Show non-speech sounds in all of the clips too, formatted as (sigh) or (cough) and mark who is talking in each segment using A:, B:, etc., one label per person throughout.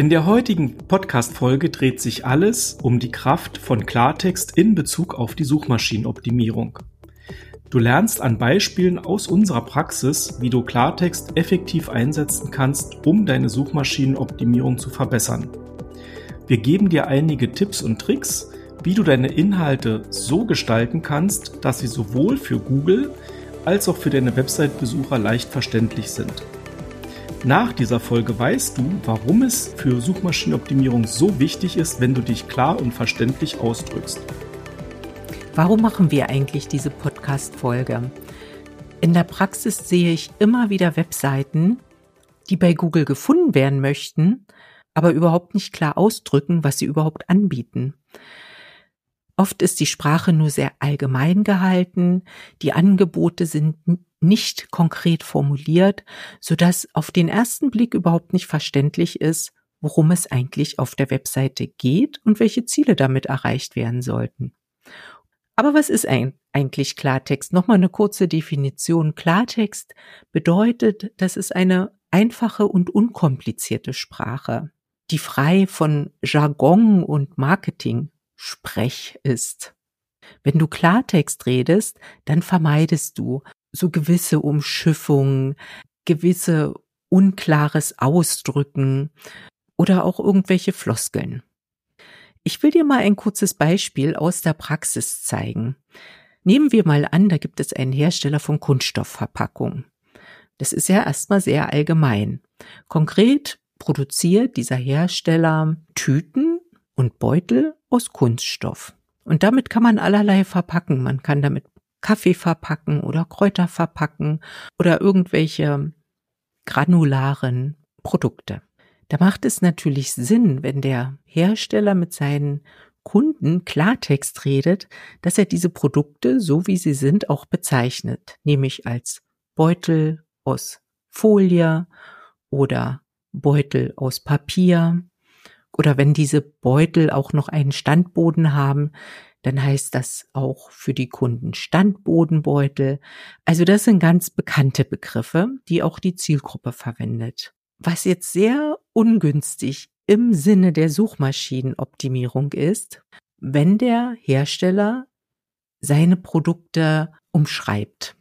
A: In der heutigen Podcast-Folge dreht sich alles um die Kraft von Klartext in Bezug auf die Suchmaschinenoptimierung. Du lernst an Beispielen aus unserer Praxis, wie du Klartext effektiv einsetzen kannst, um deine Suchmaschinenoptimierung zu verbessern. Wir geben dir einige Tipps und Tricks, wie du deine Inhalte so gestalten kannst, dass sie sowohl für Google als auch für deine Website-Besucher leicht verständlich sind. Nach dieser Folge weißt du, warum es für Suchmaschinenoptimierung so wichtig ist, wenn du dich klar und verständlich ausdrückst.
B: Warum machen wir eigentlich diese Podcast-Folge? In der Praxis sehe ich immer wieder Webseiten, die bei Google gefunden werden möchten, aber überhaupt nicht klar ausdrücken, was sie überhaupt anbieten. Oft ist die Sprache nur sehr allgemein gehalten, die Angebote sind nicht konkret formuliert, so dass auf den ersten Blick überhaupt nicht verständlich ist, worum es eigentlich auf der Webseite geht und welche Ziele damit erreicht werden sollten. Aber was ist eigentlich Klartext? Nochmal eine kurze Definition. Klartext bedeutet, das ist eine einfache und unkomplizierte Sprache, die frei von Jargon und Marketing Sprech ist. Wenn du Klartext redest, dann vermeidest du so gewisse Umschiffungen, gewisse unklares Ausdrücken oder auch irgendwelche Floskeln. Ich will dir mal ein kurzes Beispiel aus der Praxis zeigen. Nehmen wir mal an, da gibt es einen Hersteller von Kunststoffverpackungen. Das ist ja erstmal sehr allgemein. Konkret produziert dieser Hersteller Tüten und Beutel aus Kunststoff. Und damit kann man allerlei verpacken. Man kann damit Kaffee verpacken oder Kräuter verpacken oder irgendwelche granularen Produkte. Da macht es natürlich Sinn, wenn der Hersteller mit seinen Kunden Klartext redet, dass er diese Produkte, so wie sie sind, auch bezeichnet, nämlich als Beutel aus Folie oder Beutel aus Papier oder wenn diese Beutel auch noch einen Standboden haben, dann heißt das auch für die Kunden Standbodenbeutel. Also das sind ganz bekannte Begriffe, die auch die Zielgruppe verwendet. Was jetzt sehr ungünstig im Sinne der Suchmaschinenoptimierung ist, wenn der Hersteller seine Produkte umschreibt.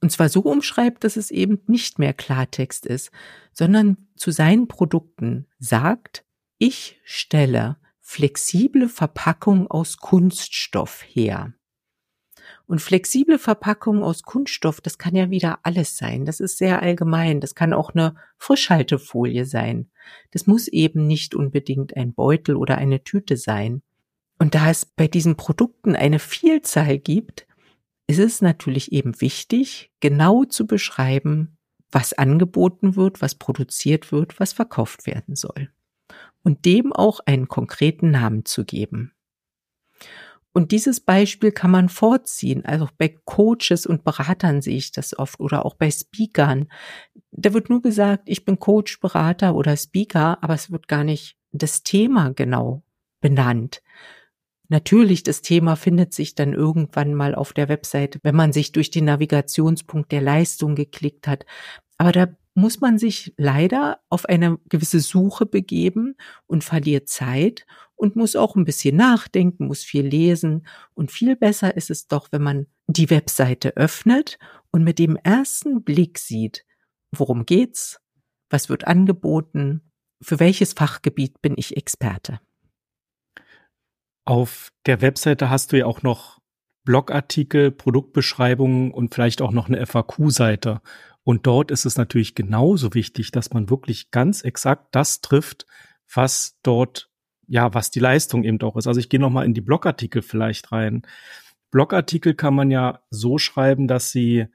B: Und zwar so umschreibt, dass es eben nicht mehr Klartext ist, sondern zu seinen Produkten sagt, ich stelle flexible Verpackung aus Kunststoff her. Und flexible Verpackung aus Kunststoff, das kann ja wieder alles sein. Das ist sehr allgemein. Das kann auch eine Frischhaltefolie sein. Das muss eben nicht unbedingt ein Beutel oder eine Tüte sein. Und da es bei diesen Produkten eine Vielzahl gibt, ist es natürlich eben wichtig, genau zu beschreiben, was angeboten wird, was produziert wird, was verkauft werden soll und dem auch einen konkreten Namen zu geben. Und dieses Beispiel kann man vorziehen. Also bei Coaches und Beratern sehe ich das oft oder auch bei Speakern. Da wird nur gesagt, ich bin Coach, Berater oder Speaker, aber es wird gar nicht das Thema genau benannt. Natürlich, das Thema findet sich dann irgendwann mal auf der Webseite, wenn man sich durch den Navigationspunkt der Leistung geklickt hat. Aber da muss man sich leider auf eine gewisse Suche begeben und verliert Zeit und muss auch ein bisschen nachdenken, muss viel lesen. Und viel besser ist es doch, wenn man die Webseite öffnet und mit dem ersten Blick sieht, worum geht's, was wird angeboten, für welches Fachgebiet bin ich Experte.
A: Auf der Webseite hast du ja auch noch Blogartikel, Produktbeschreibungen und vielleicht auch noch eine FAQ-Seite. Und dort ist es natürlich genauso wichtig, dass man wirklich ganz exakt das trifft, was dort, ja, was die Leistung eben auch ist. Also ich gehe nochmal in die Blogartikel vielleicht rein. Blogartikel kann man ja so schreiben, dass sie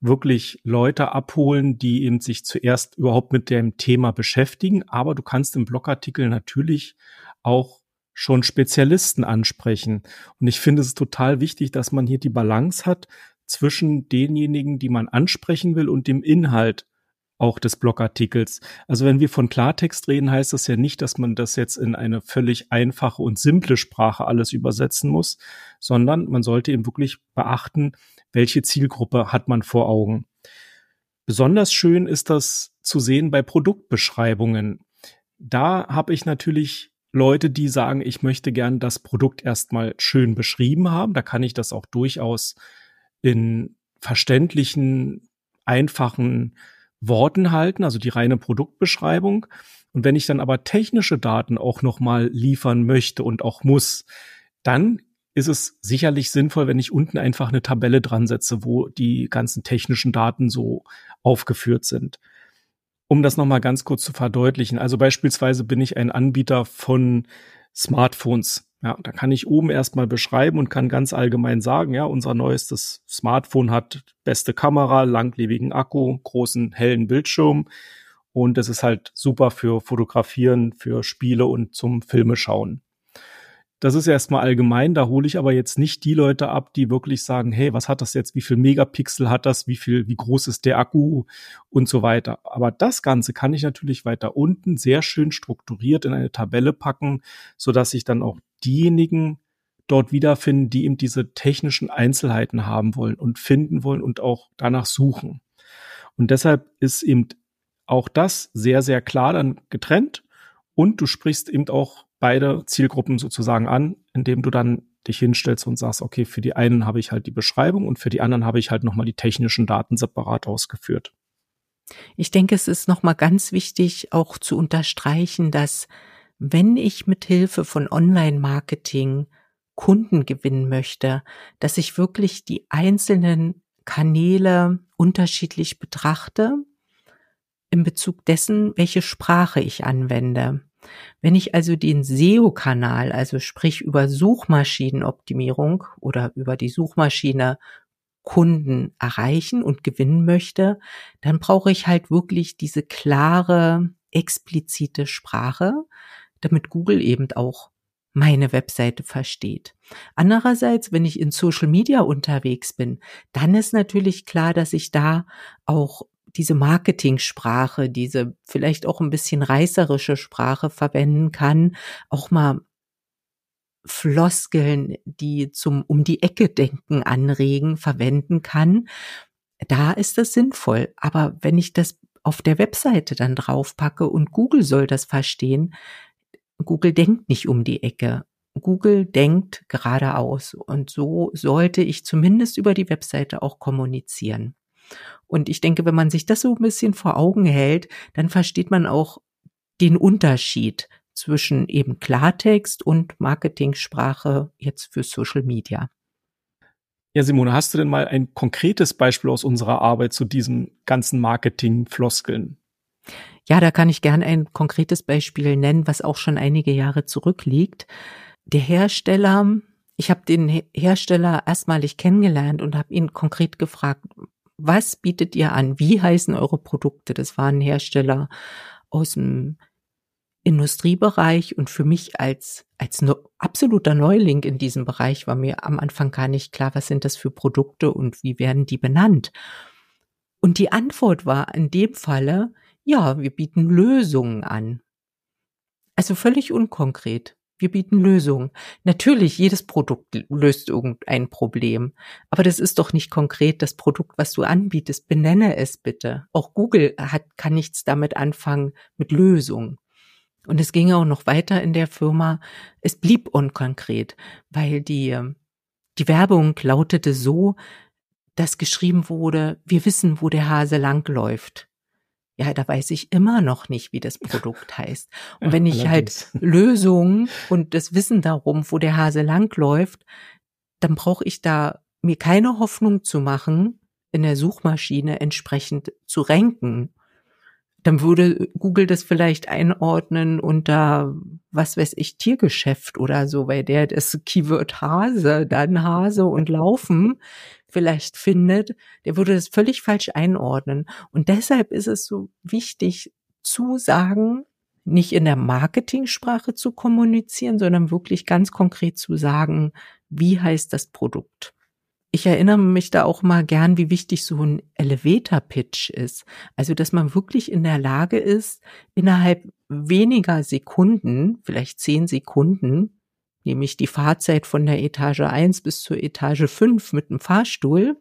A: wirklich Leute abholen, die eben sich zuerst überhaupt mit dem Thema beschäftigen. Aber du kannst im Blogartikel natürlich auch schon Spezialisten ansprechen. Und ich finde es total wichtig, dass man hier die Balance hat zwischen denjenigen, die man ansprechen will und dem Inhalt auch des Blogartikels. Also wenn wir von Klartext reden, heißt das ja nicht, dass man das jetzt in eine völlig einfache und simple Sprache alles übersetzen muss, sondern man sollte eben wirklich beachten, welche Zielgruppe hat man vor Augen. Besonders schön ist das zu sehen bei Produktbeschreibungen. da habe ich natürlich Leute, die sagen, ich möchte gern das Produkt erstmal schön beschrieben haben. Da kann ich das auch durchaus in verständlichen, einfachen Worten halten, also die reine Produktbeschreibung. Und wenn ich dann aber technische Daten auch nochmal liefern möchte und auch muss, dann ist es sicherlich sinnvoll, wenn ich unten einfach eine Tabelle dran setze, wo die ganzen technischen Daten so aufgeführt sind. Um das nochmal ganz kurz zu verdeutlichen. Also beispielsweise bin ich ein Anbieter von Smartphones. Ja, da kann ich oben erstmal beschreiben und kann ganz allgemein sagen, ja, unser neuestes Smartphone hat beste Kamera, langlebigen Akku, großen hellen Bildschirm. Und es ist halt super für Fotografieren, für Spiele und zum Filme schauen. Das ist erstmal allgemein, da hole ich aber jetzt nicht die Leute ab, die wirklich sagen, hey, was hat das jetzt, wie viel Megapixel hat das, wie viel, wie groß ist der Akku? Und so weiter. Aber das Ganze kann ich natürlich weiter unten sehr schön strukturiert in eine Tabelle packen, so dass ich dann auch diejenigen dort wiederfinden, die eben diese technischen Einzelheiten haben wollen und finden wollen und auch danach suchen. Und deshalb ist eben auch das sehr, sehr klar dann getrennt und du sprichst eben auch beide Zielgruppen sozusagen an, indem du dann dich hinstellst und sagst, okay, für die einen habe ich halt die Beschreibung und für die anderen habe ich halt nochmal die technischen Daten separat ausgeführt.
B: Ich denke, es ist nochmal ganz wichtig auch zu unterstreichen, dass wenn ich mit Hilfe von Online-Marketing Kunden gewinnen möchte, dass ich wirklich die einzelnen Kanäle unterschiedlich betrachte in Bezug dessen, welche Sprache ich anwende. Wenn ich also den SEO-Kanal, also sprich über Suchmaschinenoptimierung oder über die Suchmaschine Kunden erreichen und gewinnen möchte, dann brauche ich halt wirklich diese klare, explizite Sprache, damit Google eben auch meine Webseite versteht. Andererseits, wenn ich in Social Media unterwegs bin, dann ist natürlich klar, dass ich da auch diese Marketingsprache, diese vielleicht auch ein bisschen reißerische Sprache verwenden kann, auch mal Floskeln, die zum um die Ecke denken anregen, verwenden kann. Da ist das sinnvoll. Aber wenn ich das auf der Webseite dann draufpacke und Google soll das verstehen, Google denkt nicht um die Ecke. Google denkt geradeaus. Und so sollte ich zumindest über die Webseite auch kommunizieren. Und ich denke, wenn man sich das so ein bisschen vor Augen hält, dann versteht man auch den Unterschied zwischen eben Klartext und Marketingsprache jetzt für Social Media.
A: Ja, Simone, hast du denn mal ein konkretes Beispiel aus unserer Arbeit zu diesem ganzen Marketing-Floskeln?
B: Ja, da kann ich gern ein konkretes Beispiel nennen, was auch schon einige Jahre zurückliegt. Der Hersteller, ich habe den Hersteller erstmalig kennengelernt und habe ihn konkret gefragt, was bietet ihr an? Wie heißen eure Produkte? Das waren Hersteller aus dem Industriebereich und für mich als, als absoluter Neuling in diesem Bereich war mir am Anfang gar nicht klar, was sind das für Produkte und wie werden die benannt. Und die Antwort war in dem Falle, ja, wir bieten Lösungen an. Also völlig unkonkret. Wir bieten Lösungen. Natürlich, jedes Produkt löst irgendein Problem. Aber das ist doch nicht konkret das Produkt, was du anbietest. Benenne es bitte. Auch Google hat, kann nichts damit anfangen mit Lösungen. Und es ging auch noch weiter in der Firma. Es blieb unkonkret, weil die, die Werbung lautete so, dass geschrieben wurde, wir wissen, wo der Hase langläuft ja, da weiß ich immer noch nicht, wie das Produkt (laughs) heißt. Und wenn ich halt (laughs) Lösungen und das Wissen darum, wo der Hase langläuft, dann brauche ich da mir keine Hoffnung zu machen, in der Suchmaschine entsprechend zu ranken. Dann würde Google das vielleicht einordnen unter, was weiß ich, Tiergeschäft oder so, weil der das Keyword Hase, dann Hase und Laufen vielleicht findet, der würde das völlig falsch einordnen. Und deshalb ist es so wichtig zu sagen, nicht in der Marketingsprache zu kommunizieren, sondern wirklich ganz konkret zu sagen, wie heißt das Produkt. Ich erinnere mich da auch mal gern, wie wichtig so ein Elevator-Pitch ist. Also, dass man wirklich in der Lage ist, innerhalb weniger Sekunden, vielleicht zehn Sekunden, nämlich die Fahrzeit von der Etage 1 bis zur Etage 5 mit dem Fahrstuhl,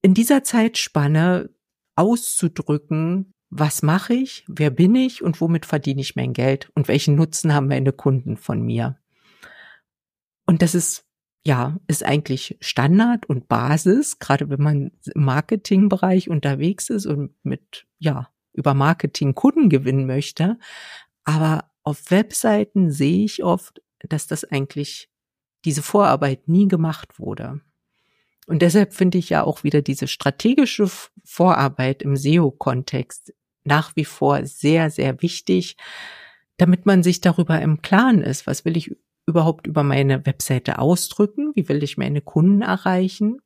B: in dieser Zeitspanne auszudrücken, was mache ich, wer bin ich und womit verdiene ich mein Geld und welchen Nutzen haben meine Kunden von mir. Und das ist ja, ist eigentlich Standard und Basis, gerade wenn man im Marketingbereich unterwegs ist und mit, ja, über Marketing Kunden gewinnen möchte. Aber auf Webseiten sehe ich oft, dass das eigentlich diese Vorarbeit nie gemacht wurde. Und deshalb finde ich ja auch wieder diese strategische Vorarbeit im SEO-Kontext nach wie vor sehr, sehr wichtig, damit man sich darüber im Klaren ist, was will ich überhaupt über meine Webseite ausdrücken, wie will ich meine Kunden erreichen.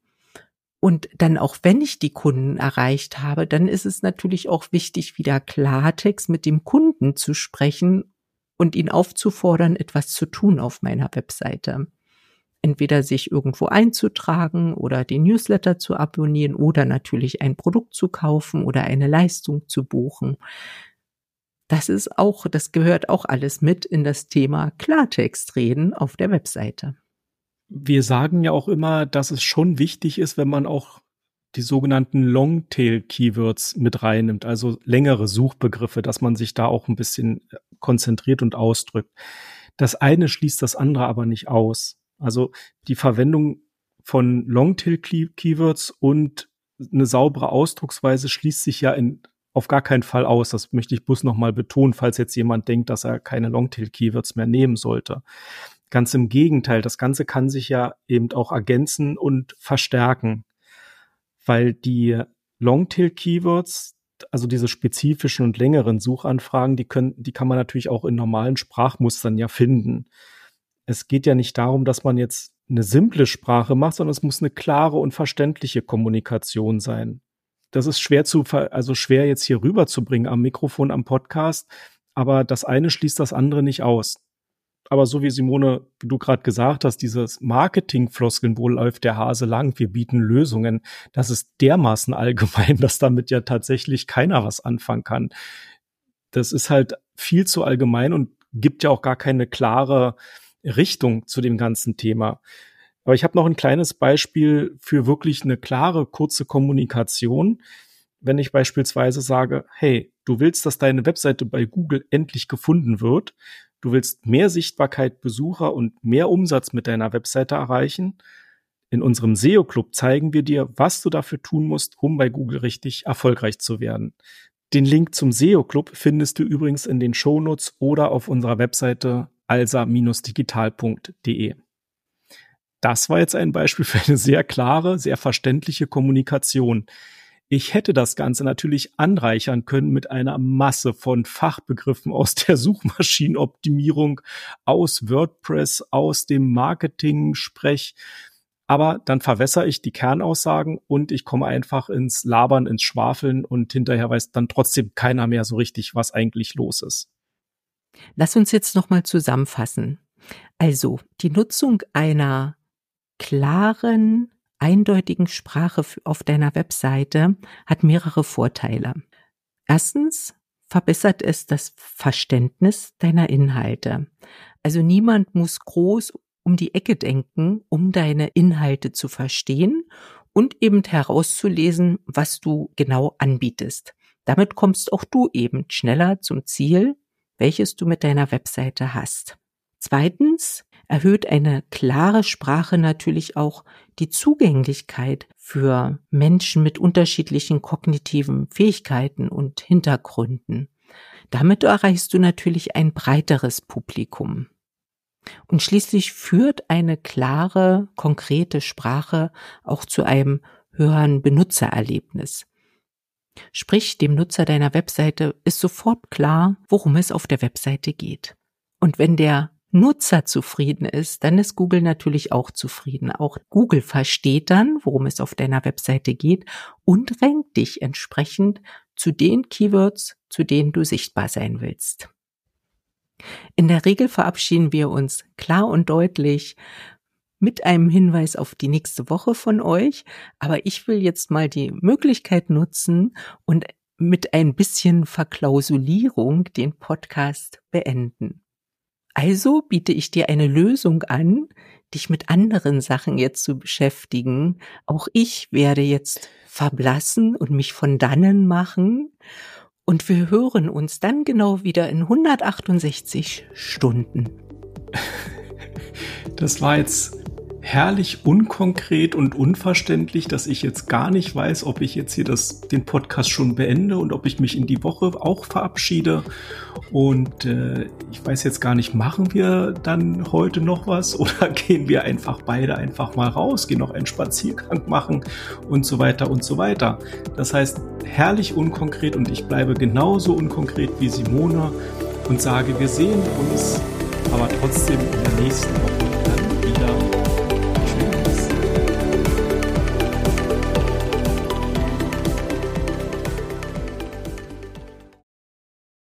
B: Und dann auch wenn ich die Kunden erreicht habe, dann ist es natürlich auch wichtig, wieder Klartext mit dem Kunden zu sprechen und ihn aufzufordern, etwas zu tun auf meiner Webseite entweder sich irgendwo einzutragen oder den Newsletter zu abonnieren oder natürlich ein Produkt zu kaufen oder eine Leistung zu buchen. Das ist auch, das gehört auch alles mit in das Thema Klartextreden auf der Webseite.
A: Wir sagen ja auch immer, dass es schon wichtig ist, wenn man auch die sogenannten Longtail-Keywords mit reinnimmt, also längere Suchbegriffe, dass man sich da auch ein bisschen konzentriert und ausdrückt. Das eine schließt das andere aber nicht aus. Also die Verwendung von Longtail-Keywords und eine saubere Ausdrucksweise schließt sich ja in, auf gar keinen Fall aus. Das möchte ich bloß nochmal betonen, falls jetzt jemand denkt, dass er keine Longtail-Keywords mehr nehmen sollte. Ganz im Gegenteil, das Ganze kann sich ja eben auch ergänzen und verstärken, weil die Longtail-Keywords, also diese spezifischen und längeren Suchanfragen, die können, die kann man natürlich auch in normalen Sprachmustern ja finden es geht ja nicht darum, dass man jetzt eine simple Sprache macht, sondern es muss eine klare und verständliche Kommunikation sein. Das ist schwer zu, also schwer jetzt hier rüberzubringen am Mikrofon, am Podcast, aber das eine schließt das andere nicht aus. Aber so wie Simone, wie du gerade gesagt hast, dieses Marketing-Floskeln, wo läuft der Hase lang, wir bieten Lösungen, das ist dermaßen allgemein, (laughs) dass damit ja tatsächlich keiner was anfangen kann. Das ist halt viel zu allgemein und gibt ja auch gar keine klare, Richtung zu dem ganzen Thema. Aber ich habe noch ein kleines Beispiel für wirklich eine klare, kurze Kommunikation. Wenn ich beispielsweise sage, hey, du willst, dass deine Webseite bei Google endlich gefunden wird, du willst mehr Sichtbarkeit, Besucher und mehr Umsatz mit deiner Webseite erreichen. In unserem SEO-Club zeigen wir dir, was du dafür tun musst, um bei Google richtig erfolgreich zu werden. Den Link zum SEO-Club findest du übrigens in den Shownotes oder auf unserer Webseite alsa-digital.de. Das war jetzt ein Beispiel für eine sehr klare, sehr verständliche Kommunikation. Ich hätte das Ganze natürlich anreichern können mit einer Masse von Fachbegriffen aus der (laughs) Suchmaschinenoptimierung, aus WordPress, aus dem Marketing-Sprech. Aber dann verwässere ich die Kernaussagen und ich komme einfach ins Labern, ins Schwafeln und hinterher weiß dann trotzdem keiner mehr so richtig, was eigentlich los ist.
B: Lass uns jetzt nochmal zusammenfassen. Also, die Nutzung einer klaren, eindeutigen Sprache auf deiner Webseite hat mehrere Vorteile. Erstens verbessert es das Verständnis deiner Inhalte. Also niemand muss groß um die Ecke denken, um deine Inhalte zu verstehen und eben herauszulesen, was du genau anbietest. Damit kommst auch du eben schneller zum Ziel welches du mit deiner Webseite hast. Zweitens erhöht eine klare Sprache natürlich auch die Zugänglichkeit für Menschen mit unterschiedlichen kognitiven Fähigkeiten und Hintergründen. Damit erreichst du natürlich ein breiteres Publikum. Und schließlich führt eine klare, konkrete Sprache auch zu einem höheren Benutzererlebnis. Sprich, dem Nutzer deiner Webseite ist sofort klar, worum es auf der Webseite geht. Und wenn der Nutzer zufrieden ist, dann ist Google natürlich auch zufrieden. Auch Google versteht dann, worum es auf deiner Webseite geht und rankt dich entsprechend zu den Keywords, zu denen du sichtbar sein willst. In der Regel verabschieden wir uns klar und deutlich mit einem Hinweis auf die nächste Woche von euch. Aber ich will jetzt mal die Möglichkeit nutzen und mit ein bisschen Verklausulierung den Podcast beenden. Also biete ich dir eine Lösung an, dich mit anderen Sachen jetzt zu beschäftigen. Auch ich werde jetzt verblassen und mich von dannen machen Und wir hören uns dann genau wieder in 168 Stunden.
A: Das war jetzt herrlich unkonkret und unverständlich, dass ich jetzt gar nicht weiß, ob ich jetzt hier das, den Podcast schon beende und ob ich mich in die Woche auch verabschiede. Und äh, ich weiß jetzt gar nicht, machen wir dann heute noch was (laughs) oder gehen wir einfach beide einfach mal raus, gehen noch einen Spaziergang machen und so weiter und so weiter. Das heißt, herrlich unkonkret und ich bleibe genauso unkonkret wie Simone und sage, wir sehen uns aber trotzdem in der nächsten Woche